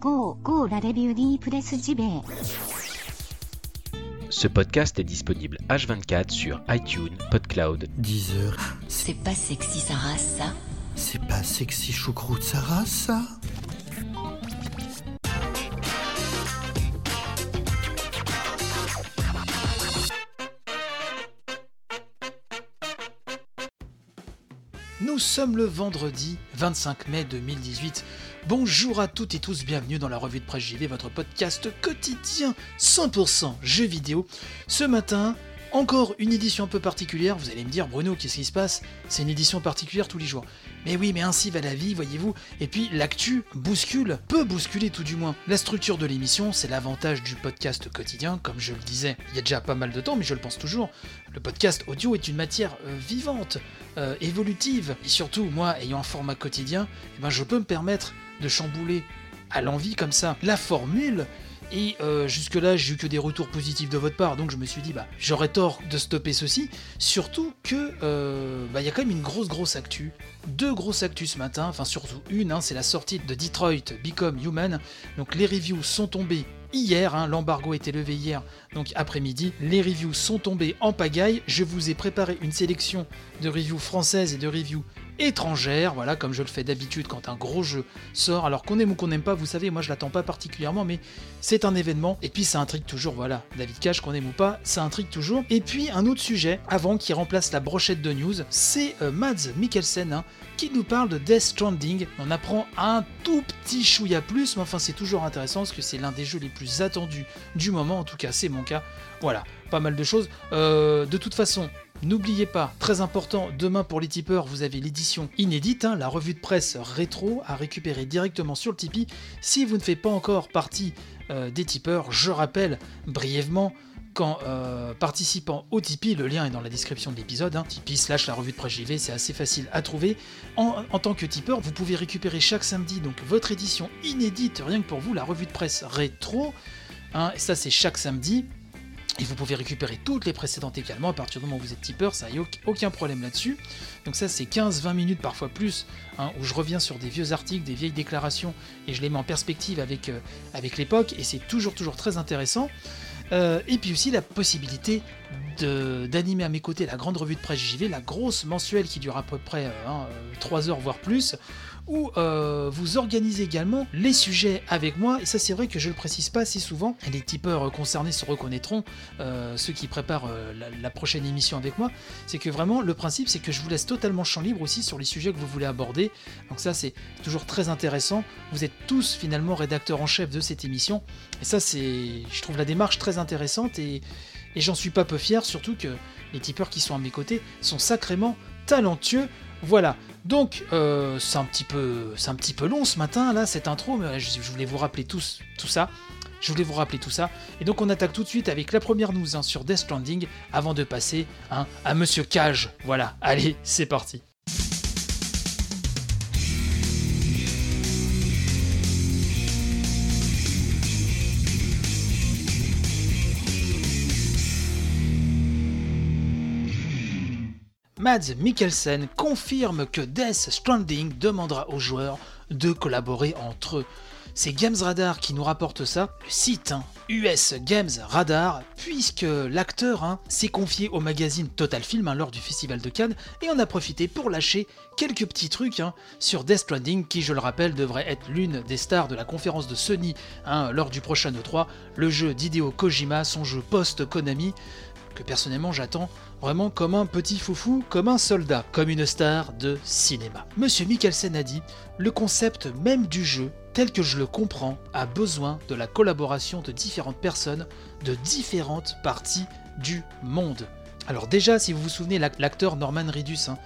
Go, go la Press JB. Ce podcast est disponible H24 sur iTunes, PodCloud. 10 heures. C'est pas sexy Sarah ça? C'est pas sexy choucroute Sarah ça? Nous sommes le vendredi 25 mai 2018. Bonjour à toutes et tous, bienvenue dans la revue de presse JV, votre podcast quotidien 100% jeux vidéo. Ce matin, encore une édition un peu particulière. Vous allez me dire, Bruno, qu'est-ce qui se passe? C'est une édition particulière tous les jours. Mais oui, mais ainsi va la vie, voyez-vous. Et puis l'actu bouscule, peut bousculer tout du moins. La structure de l'émission, c'est l'avantage du podcast quotidien, comme je le disais il y a déjà pas mal de temps, mais je le pense toujours. Le podcast audio est une matière euh, vivante, euh, évolutive. Et surtout, moi, ayant un format quotidien, eh ben, je peux me permettre de chambouler à l'envie comme ça la formule et euh, jusque-là, j'ai eu que des retours positifs de votre part, donc je me suis dit, bah, j'aurais tort de stopper ceci. Surtout que, euh, bah, il y a quand même une grosse, grosse actu. Deux grosses actus ce matin, enfin surtout une, hein, c'est la sortie de Detroit Become Human. Donc les reviews sont tombées hier, hein, l'embargo a été levé hier, donc après-midi. Les reviews sont tombées en pagaille. Je vous ai préparé une sélection de reviews françaises et de reviews étrangères, voilà, comme je le fais d'habitude quand un gros jeu sort. Alors qu'on aime ou qu'on n'aime pas, vous savez, moi je l'attends pas particulièrement, mais c'est un événement. Et puis ça intrigue toujours, voilà. David Cage, qu'on aime ou pas, ça intrigue toujours. Et puis un autre sujet, avant qui remplace la brochette de news, c'est euh, Mads Mikkelsen, hein, qui nous parle de Death Stranding. On apprend un tout petit chouïa plus, mais enfin c'est toujours intéressant parce que c'est l'un des jeux les plus attendus du moment, en tout cas c'est mon cas. Voilà, pas mal de choses. Euh, de toute façon, N'oubliez pas, très important, demain pour les tipeurs, vous avez l'édition inédite, hein, la revue de presse rétro à récupérer directement sur le Tipeee. Si vous ne faites pas encore partie euh, des tipeurs, je rappelle brièvement qu'en euh, participant au Tipeee, le lien est dans la description de l'épisode, hein, Tipeee slash la revue de presse JV, c'est assez facile à trouver. En, tant que tipeur, vous pouvez récupérer chaque samedi donc votre édition inédite, rien que pour vous, la revue de presse rétro. Hein, ça c'est chaque samedi. Et vous pouvez récupérer toutes les précédentes également à partir du moment où vous êtes tipeur, ça n'y a aucun problème là-dessus. Donc ça c'est 15-20 minutes parfois plus, hein, où je reviens sur des vieux articles, des vieilles déclarations, et je les mets en perspective avec, euh, avec l'époque, et c'est toujours toujours très intéressant. Euh, et puis aussi la possibilité d'animer à mes côtés la grande revue de presse JV, la grosse mensuelle qui dure à peu près euh, hein, 3 heures voire plus, où euh, vous organisez également les sujets avec moi, et ça c'est vrai que je le précise pas assez souvent, et les tipeurs concernés se reconnaîtront, euh, ceux qui préparent euh, la, prochaine émission avec moi, c'est que vraiment le principe c'est que je vous laisse totalement champ libre aussi sur les sujets que vous voulez aborder, donc ça c'est toujours très intéressant, vous êtes tous finalement rédacteurs en chef de cette émission, et ça c'est, je trouve la démarche très intéressante, et j'en suis pas peu fier, surtout que les tipeurs qui sont à mes côtés sont sacrément talentueux, voilà, donc euh, c'est un petit peu, un petit peu long ce matin là cette intro, mais je, voulais vous rappeler tout ça. Je voulais vous rappeler tout ça. Et donc on attaque tout de suite avec la première news hein, sur Death Stranding avant de passer hein, à Monsieur Cage. Voilà, allez, c'est parti. Mads Mikkelsen confirme que Death Stranding demandera aux joueurs de collaborer entre eux. C'est Games Radar qui nous rapporte ça, le site hein, US Games Radar, puisque l'acteur hein, s'est confié au magazine Total Film hein, lors du Festival de Cannes et en a profité pour lâcher quelques petits trucs sur Death Stranding, qui je le rappelle devrait être l'une des stars de la conférence de Sony lors du prochain E3, le jeu d'Hideo Kojima, son jeu post-Konami, personnellement j'attends vraiment comme un petit foufou, comme un soldat, comme une star de cinéma. Monsieur Mikkelsen a dit Le concept même du jeu, tel que je le comprends, a besoin de la collaboration de différentes personnes de différentes parties du monde. Alors déjà, si vous vous souvenez, l'acteur Norman Reedus, hein,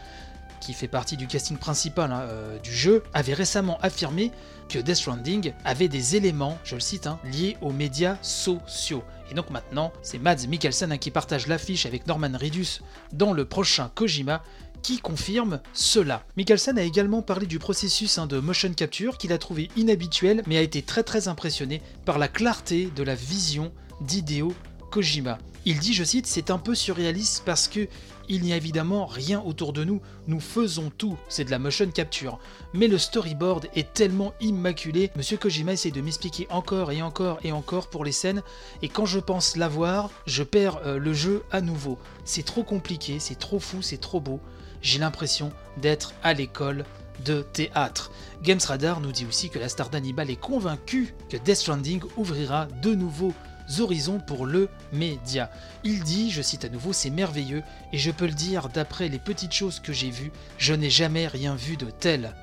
qui fait partie du casting principal hein, euh, du jeu, avait récemment affirmé que Death Stranding avait des éléments, je le cite, hein, liés aux médias sociaux. Et donc maintenant, c'est Mads Mikkelsen hein, qui partage l'affiche avec Norman Reedus dans le prochain Kojima qui confirme cela. Mikkelsen a également parlé du processus de motion capture qu'il a trouvé inhabituel mais a été très très impressionné par la clarté de la vision d'Hideo Kojima. Il dit, je cite, c'est un peu surréaliste parce que il n'y a évidemment rien autour de nous, nous faisons tout, c'est de la motion capture. Mais le storyboard est tellement immaculé, Monsieur Kojima essaie de m'expliquer encore et encore et encore pour les scènes, et quand je pense l'avoir, je perds euh, le jeu à nouveau. C'est trop compliqué, c'est trop fou, c'est trop beau. J'ai l'impression d'être à l'école de théâtre. Games Radar nous dit aussi que la star d'Hannibal est convaincue que Death Stranding ouvrira de nouveaux horizons pour le média. Il dit, je cite à nouveau, c'est merveilleux, et je peux le dire d'après les petites choses que j'ai vues, je n'ai jamais rien vu de tel.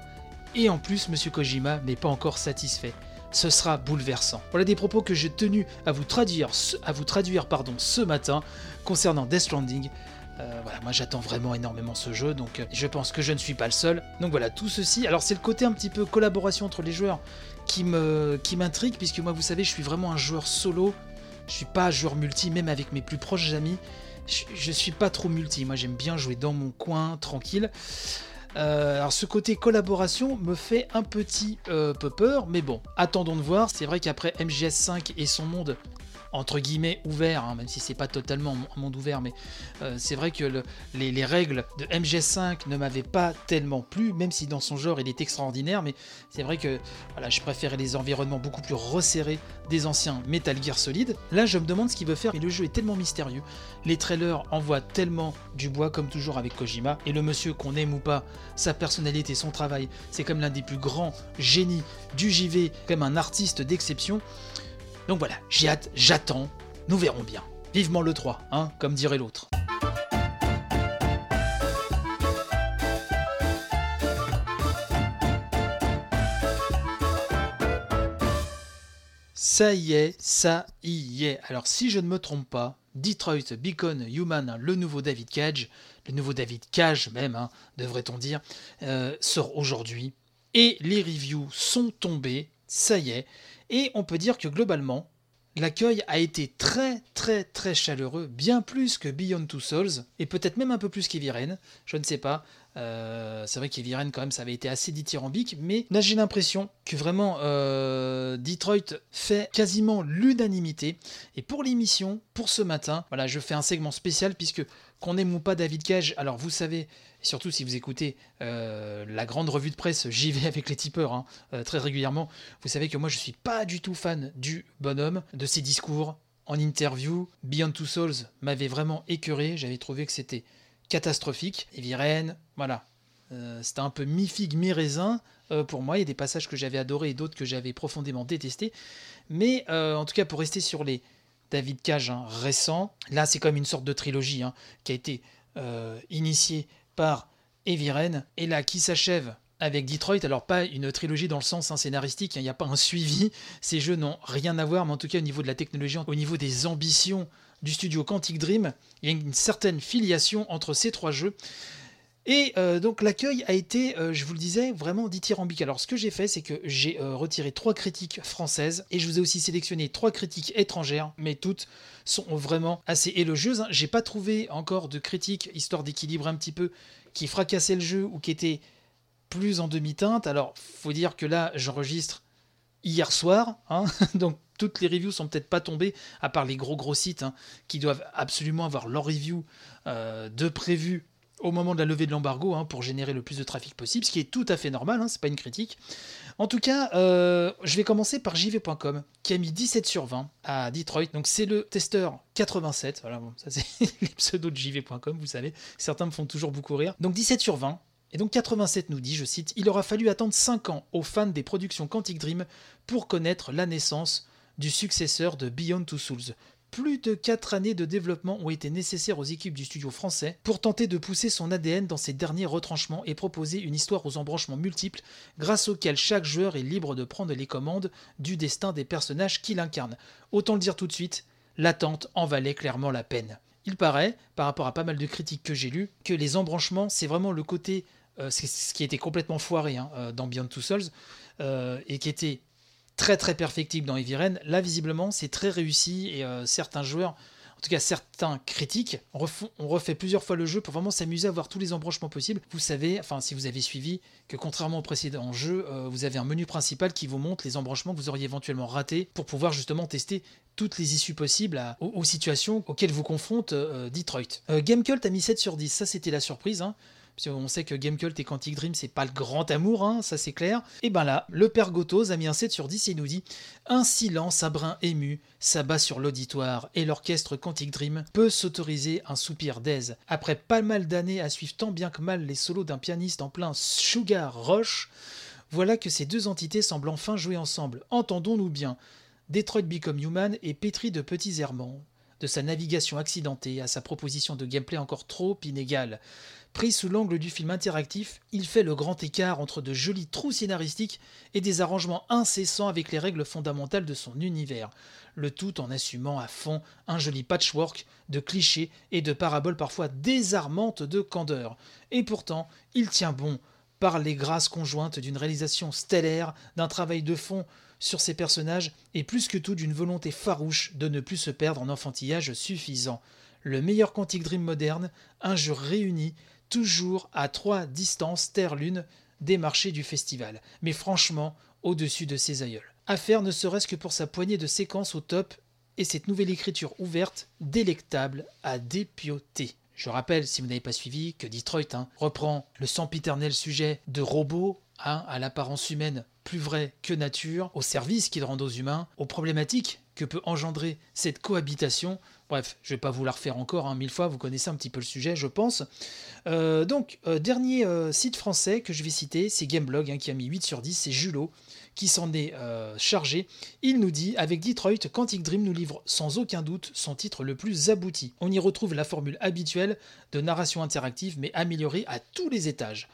Et en plus, Monsieur Kojima n'est pas encore satisfait. Ce sera bouleversant. Voilà des propos que j'ai tenu à vous traduire, à vous traduire pardon, ce matin concernant Death Stranding. Euh, voilà, moi j'attends vraiment énormément ce jeu, donc euh, je pense que je ne suis pas le seul. Donc voilà, tout ceci. Alors c'est le côté un petit peu collaboration entre les joueurs qui qui m'intrigue, puisque moi vous savez, je suis vraiment un joueur solo. Je suis pas joueur multi, même avec mes plus proches amis. Je, je suis pas trop multi. Moi j'aime bien jouer dans mon coin, tranquille. Euh, alors ce côté collaboration me fait un petit peu peur, mais bon, attendons de voir. C'est vrai qu'après MGS5 et son monde entre guillemets ouvert, hein, même si c'est pas totalement un monde ouvert, mais euh, c'est vrai que les, règles de MGS5 ne m'avaient pas tellement plu, même si dans son genre il est extraordinaire, mais c'est vrai que voilà, je préférais les environnements beaucoup plus resserrés des anciens Metal Gear Solid. Là, je me demande ce qu'il veut faire, et le jeu est tellement mystérieux, les trailers envoient tellement du bois, comme toujours avec Kojima, et le monsieur qu'on aime ou pas, sa personnalité, son travail, c'est comme l'un des plus grands génies du JV, comme un artiste d'exception. Donc voilà, j'ai hâte, j'attends, nous verrons bien. Vivement le 3, hein, comme dirait l'autre. Ça y est, ça y est. Alors si je ne me trompe pas, Detroit Beacon Human, le nouveau David Cage, le nouveau David Cage même, hein, devrait-on dire, euh, sort aujourd'hui. Et les reviews sont tombées, ça y est. Et on peut dire que globalement, l'accueil a été très très très chaleureux, bien plus que Beyond Two Souls, et peut-être même un peu plus qu'Eviren, je ne sais pas. Euh, c'est vrai qu'Eviren quand même ça avait été assez dithyrambique, mais là j'ai l'impression que vraiment euh, Detroit fait quasiment l'unanimité. Et pour l'émission, pour ce matin, voilà, je fais un segment spécial puisque qu'on aime ou pas David Cage, alors vous savez, surtout si vous écoutez euh, la grande revue de presse, j'y vais avec les tipeurs hein, très régulièrement, vous savez que moi je suis pas du tout fan du bonhomme, de ses discours en interview. Beyond Two Souls m'avait vraiment écœuré, j'avais trouvé que c'était catastrophique. Et Viren, voilà, euh, c'était un peu mi-figue, mi-raisin pour moi. Il y a des passages que j'avais adorés et d'autres que j'avais profondément détestés. Mais en tout cas, pour rester sur les David Cage hein, récents, là c'est comme une sorte de trilogie hein, qui a été initiée par Eviren, et là qui s'achève avec Detroit, alors pas une trilogie dans le sens hein, scénaristique, il n'y a pas un suivi, ces jeux n'ont rien à voir, mais en tout cas au niveau de la technologie, au niveau des ambitions du studio Quantic Dream, il y a une certaine filiation entre ces trois jeux. Et euh, donc l'accueil a été, euh, je vous le disais, vraiment dithyrambique. Alors ce que j'ai fait, c'est que j'ai euh, retiré trois critiques françaises et je vous ai aussi sélectionné trois critiques étrangères, mais toutes sont vraiment assez élogieuses. Hein. J'ai pas trouvé encore de critiques, histoire d'équilibrer un petit peu, qui fracassaient le jeu ou qui étaient plus en demi-teinte. Alors faut dire que là, j'enregistre hier soir, hein. donc toutes les reviews sont peut-être pas tombées, à part les gros gros sites hein, qui doivent absolument avoir leur review de prévu au moment de la levée de l'embargo hein, pour générer le plus de trafic possible, ce qui est tout à fait normal, hein, c'est pas une critique. En tout cas, euh, je vais commencer par jv.com qui a mis 17 sur 20 à Detroit. Donc c'est le testeur 87. Voilà, bon, ça c'est les pseudos de jv.com, vous savez. Certains me font toujours beaucoup rire. Donc 17 sur 20. Et donc 87 nous dit, je cite, Il aura fallu attendre 5 ans aux fans des productions Quantic Dream pour connaître la naissance du successeur de Beyond Two Souls, plus de 4 années de développement ont été nécessaires aux équipes du studio français pour tenter de pousser son ADN dans ses derniers retranchements et proposer une histoire aux embranchements multiples grâce auxquels chaque joueur est libre de prendre les commandes du destin des personnages qu'il incarne. Autant le dire tout de suite, l'attente en valait clairement la peine. Il paraît, par rapport à pas mal de critiques que j'ai lues, que les embranchements, c'est vraiment le côté, euh, ce qui était complètement foiré hein, euh, dans Beyond Two Souls, euh, et qui était très très perfectible dans Eviren. Là, visiblement, c'est très réussi et euh, certains joueurs, en tout cas certains critiques, on, refait plusieurs fois le jeu pour vraiment s'amuser à voir tous les embranchements possibles. Vous savez, enfin si vous avez suivi, que contrairement au précédent jeu, euh, vous avez un menu principal qui vous montre les embranchements que vous auriez éventuellement ratés pour pouvoir justement tester toutes les issues possibles aux, situations auxquelles vous confronte euh, Detroit. Euh, Gamecult a mis 7 sur 10, ça c'était la surprise. Hein. Qu'on sait que Gamecult et Quantic Dream, c'est pas le grand amour, hein, ça c'est clair. Et ben là, le père Gotos a mis un 7 sur 10 et nous dit Un silence, un brin ému, s'abat sur l'auditoire et l'orchestre Quantic Dream peut s'autoriser un soupir d'aise. Après pas mal d'années à suivre tant bien que mal les solos d'un pianiste en plein sugar rush, voilà que ces deux entités semblent enfin jouer ensemble. Entendons-nous bien. Detroit Become Human est pétri de petits errements, de sa navigation accidentée à sa proposition de gameplay encore trop inégale. Pris sous l'angle du film interactif, il fait le grand écart entre de jolis trous scénaristiques et des arrangements incessants avec les règles fondamentales de son univers, le tout en assumant à fond un joli patchwork de clichés et de paraboles parfois désarmantes de candeur. Et pourtant, il tient bon par les grâces conjointes d'une réalisation stellaire, d'un travail de fond sur ses personnages et plus que tout d'une volonté farouche de ne plus se perdre en enfantillage suffisant. Le meilleur Quantic Dream moderne, un jeu réuni, toujours à trois distances Terre-Lune des marchés du festival, mais franchement au-dessus de ses aïeuls. À faire ne serait-ce que pour sa poignée de séquences au top et cette nouvelle écriture ouverte, délectable à dépioter. Je rappelle, si vous n'avez pas suivi, que Detroit hein, reprend le sempiternel sujet de robots hein, à l'apparence humaine plus vraie que nature, au service qu'ils rendent aux humains, aux problématiques que peut engendrer cette cohabitation. Bref, je vais pas vous la refaire encore hein, mille fois, vous connaissez un petit peu le sujet, je pense. Euh, donc, euh, dernier euh, site français que je vais citer, c'est Gameblog, hein, qui a mis 8 sur 10, c'est Julot, qui s'en est chargé. Il nous dit Avec Detroit, Quantic Dream nous livre sans aucun doute son titre le plus abouti. On y retrouve la formule habituelle de narration interactive, mais améliorée à tous les étages.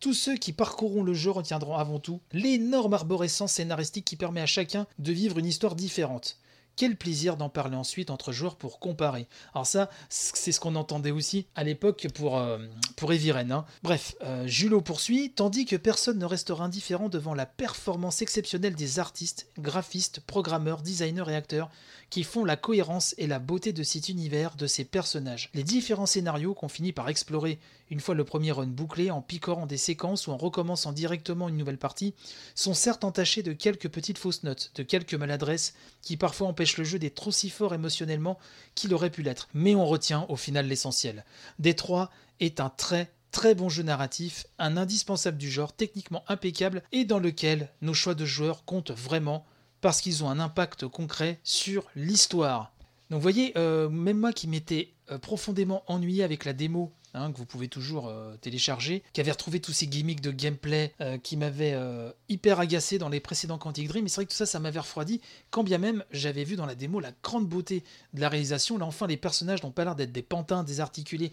Tous ceux qui parcourront le jeu retiendront avant tout l'énorme arborescence scénaristique qui permet à chacun de vivre une histoire différente. Quel plaisir d'en parler ensuite entre joueurs pour comparer. Alors ça, c'est ce qu'on entendait aussi à l'époque pour, euh, pour Eviren. hein. Bref, euh, Julot poursuit, tandis que personne ne restera indifférent devant la performance exceptionnelle des artistes, graphistes, programmeurs, designers et acteurs qui font la cohérence et la beauté de cet univers, de ces personnages. Les différents scénarios qu'on finit par explorer une fois le premier run bouclé, en picorant des séquences ou en recommençant directement une nouvelle partie, sont certes entachés de quelques petites fausses notes, de quelques maladresses qui parfois empêchent le jeu d'être aussi fort émotionnellement qu'il aurait pu l'être. Mais on retient au final l'essentiel. Détroit est un très très bon jeu narratif, un indispensable du genre, techniquement impeccable et dans lequel nos choix de joueurs comptent vraiment parce qu'ils ont un impact concret sur l'histoire. Donc vous voyez, euh, même moi qui m'étais euh, profondément ennuyé avec la démo, hein, que vous pouvez toujours euh, télécharger, qui avait retrouvé tous ces gimmicks de gameplay euh, qui m'avaient euh, hyper agacé dans les précédents Quantic Dream, mais c'est vrai que tout ça, ça m'avait refroidi, quand bien même j'avais vu dans la démo la grande beauté de la réalisation. Là enfin, les personnages n'ont pas l'air d'être des pantins désarticulés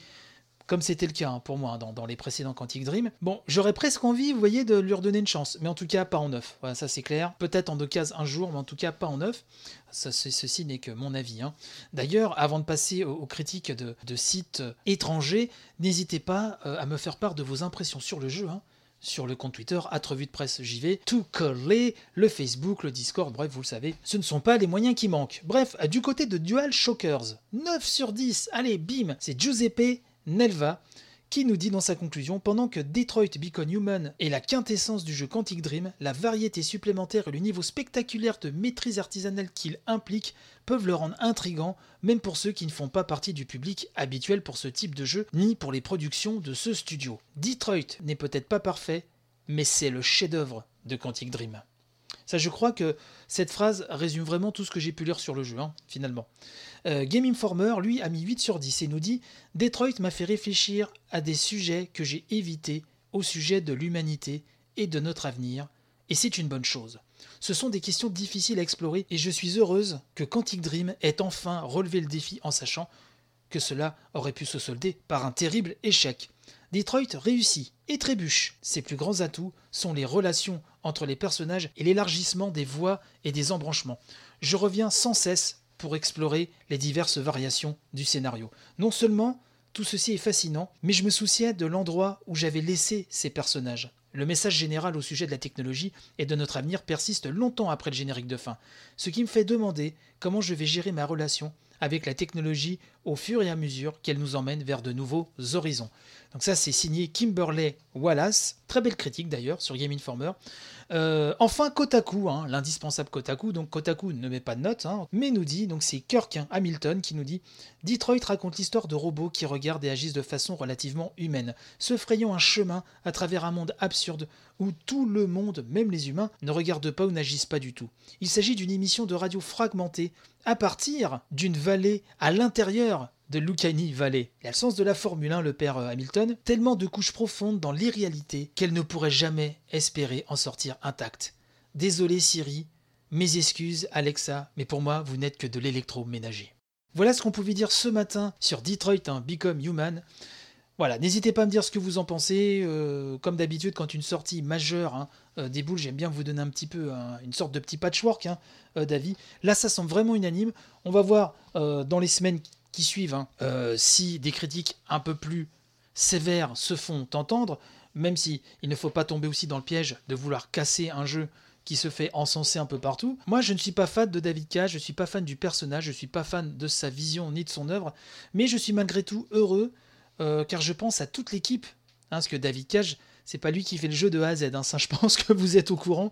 comme c'était le cas hein, pour moi hein, dans, les précédents Quantic Dream. Bon, j'aurais presque envie, vous voyez, de lui redonner une chance, mais en tout cas pas en neuf. Voilà, ça c'est clair. Peut-être en deux cases un jour, mais en tout cas pas en neuf. Ça, ceci n'est que mon avis. hein. D'ailleurs, avant de passer aux, critiques de, sites étrangers, n'hésitez pas euh, à me faire part de vos impressions sur le jeu. sur le compte Twitter, à Revue de Presse JV, tout coller, le Facebook, le Discord, bref, vous le savez, ce ne sont pas les moyens qui manquent. Bref, du côté de Dual Shockers, 9 sur 10, allez, bim, c'est Giuseppe Nelva qui nous dit dans sa conclusion Pendant que Detroit Become Human est la quintessence du jeu Quantic Dream, la variété supplémentaire et le niveau spectaculaire de maîtrise artisanale qu'il implique peuvent le rendre intrigant, même pour ceux qui ne font pas partie du public habituel pour ce type de jeu, ni pour les productions de ce studio. Detroit n'est peut-être pas parfait, mais c'est le chef-d'œuvre de Quantic Dream. Ça, je crois que cette phrase résume vraiment tout ce que j'ai pu lire sur le jeu, hein, finalement. Euh, Game Informer, lui, a mis 8 sur 10 et nous dit Detroit m'a fait réfléchir à des sujets que j'ai évités au sujet de l'humanité et de notre avenir, et c'est une bonne chose. Ce sont des questions difficiles à explorer et je suis heureuse que Quantic Dream ait enfin relevé le défi en sachant que cela aurait pu se solder par un terrible échec. Detroit réussit et trébuche. Ses plus grands atouts sont les relations entre les personnages et l'élargissement des voies et des embranchements. Je reviens sans cesse pour explorer les diverses variations du scénario. Non seulement tout ceci est fascinant, mais je me souciais de l'endroit où j'avais laissé ces personnages. Le message général au sujet de la technologie et de notre avenir persiste longtemps après le générique de fin, ce qui me fait demander comment je vais gérer ma relation avec la technologie au fur et à mesure qu'elle nous emmène vers de nouveaux horizons. Donc ça c'est signé Kimberley Wallace, très belle critique d'ailleurs sur Game Informer. Euh, enfin, Kotaku, hein, l'indispensable Kotaku. Donc Kotaku ne met pas de notes, hein, mais nous dit, donc c'est Kirk hein, Hamilton qui nous dit Detroit raconte l'histoire de robots qui regardent et agissent de façon relativement humaine, se frayant un chemin à travers un monde absurde où tout le monde, même les humains, ne regardent pas ou n'agissent pas du tout. Il s'agit d'une émission de radio fragmentée à partir d'une vallée à l'intérieur de Lucani Valley. Il a le sens de la Formule 1, le père euh, Hamilton, tellement de couches profondes dans l'irréalité qu'elle ne pourrait jamais espérer en sortir intacte. Désolé Siri, mes excuses Alexa, mais pour moi vous n'êtes que de l'électroménager. Voilà ce qu'on pouvait dire ce matin sur Detroit hein, Become Human. Voilà, n'hésitez pas à me dire ce que vous en pensez. Euh, comme d'habitude, quand une sortie majeure hein, euh, j'aime bien vous donner un petit peu une sorte de petit patchwork hein, d'avis. Là, ça semble vraiment unanime. On va voir dans les semaines suivent, hein. euh, si des critiques un peu plus sévères se font entendre, même si il ne faut pas tomber aussi dans le piège de vouloir casser un jeu qui se fait encenser un peu partout. Moi, je ne suis pas fan de David Cage, je ne suis pas fan du personnage, je ne suis pas fan de sa vision ni de son œuvre, mais je suis malgré tout heureux euh, car je pense à toute l'équipe, hein, parce que David Cage, c'est pas lui qui fait le jeu de A à Z, hein, ça je pense que vous êtes au courant.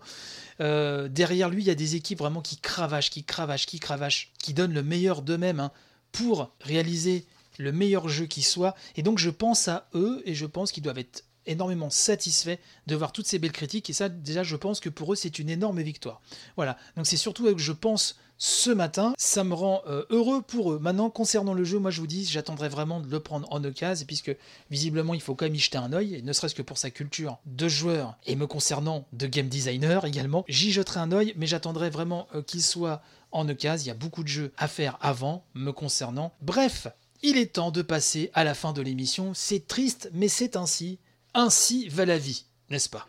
Euh, derrière lui, il y a des équipes vraiment qui cravachent, qui cravachent, qui cravachent, qui donnent le meilleur d'eux-mêmes. Pour réaliser le meilleur jeu qui soit. Et donc je pense à eux et je pense qu'ils doivent être énormément satisfaits de voir toutes ces belles critiques. Et ça, déjà, je pense que pour eux, c'est une énorme victoire. Voilà. Donc c'est surtout que je pense ce matin. Ça me rend euh, heureux pour eux. Maintenant, concernant le jeu, moi je vous dis, j'attendrai vraiment de le prendre en occasion, puisque visiblement, il faut quand même y jeter un oeil, ne serait-ce que pour sa culture de joueur et me concernant de game designer également. J'y jeterai un oeil, mais j'attendrai vraiment euh, qu'il soit en occasion. Il y a beaucoup de jeux à faire avant me concernant. Bref, il est temps de passer à la fin de l'émission. C'est triste, mais c'est ainsi. Ainsi va la vie, n'est-ce pas?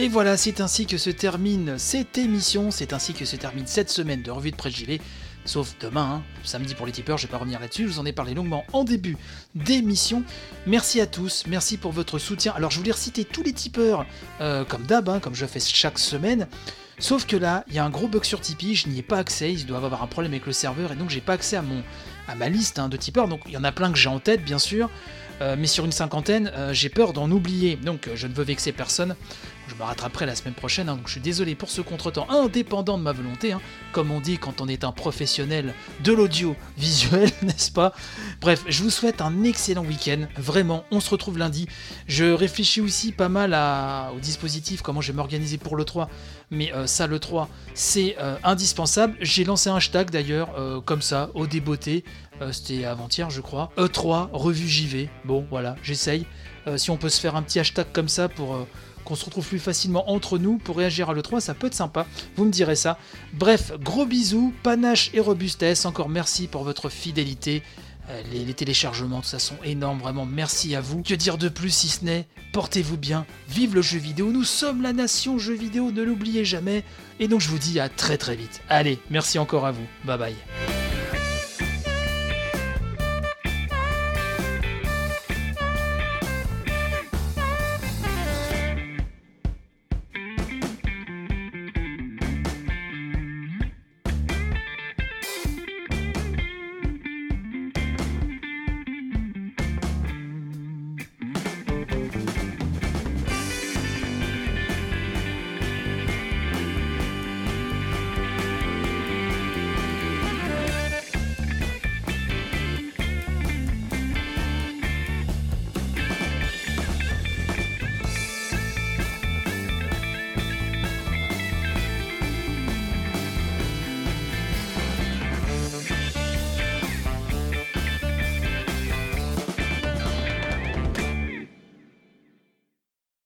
Et voilà, c'est ainsi que se termine cette émission, c'est ainsi que se termine cette semaine de revue de presse gilet sauf demain, hein. samedi pour les tipeurs, je vais pas revenir là-dessus, je vous en ai parlé longuement en début d'émission. Merci à tous, merci pour votre soutien. Alors je voulais reciter tous les tipeurs, euh, comme d'hab, hein, comme je fais chaque semaine. Sauf que là, il y a un gros bug sur Tipeee, je n'y ai pas accès, ils doivent avoir un problème avec le serveur, et donc j'ai pas accès à, mon, à ma liste hein, de tipeurs. Donc il y en a plein que j'ai en tête, bien sûr, euh, mais sur une cinquantaine, euh, j'ai peur d'en oublier. Donc je ne veux vexer personne. Je me rattraperai la semaine prochaine, hein, donc je suis désolé pour ce contretemps indépendant de ma volonté, hein, comme on dit quand on est un professionnel de l'audio visuel, n'est-ce pas? Bref, je vous souhaite un excellent week-end, vraiment, on se retrouve lundi. Je réfléchis aussi pas mal au dispositif, comment je vais m'organiser pour le 3, mais euh, ça, le 3, c'est euh, indispensable. J'ai lancé un hashtag d'ailleurs, euh, comme ça, au débeauté, c'était avant-hier je crois, E3, revue JV, bon voilà, j'essaye. si on peut se faire un petit hashtag comme ça pour qu'on se retrouve plus facilement entre nous pour réagir à l'E3, ça peut être sympa, vous me direz ça. Bref, gros bisous, panache et robustesse, encore merci pour votre fidélité. Euh, les, téléchargements, tout ça sont énormes, vraiment merci à vous. Que dire de plus si ce n'est Portez-vous bien, vive le jeu vidéo, nous sommes la nation jeu vidéo, ne l'oubliez jamais. Et donc je vous dis à très très vite. Allez, merci encore à vous, bye bye.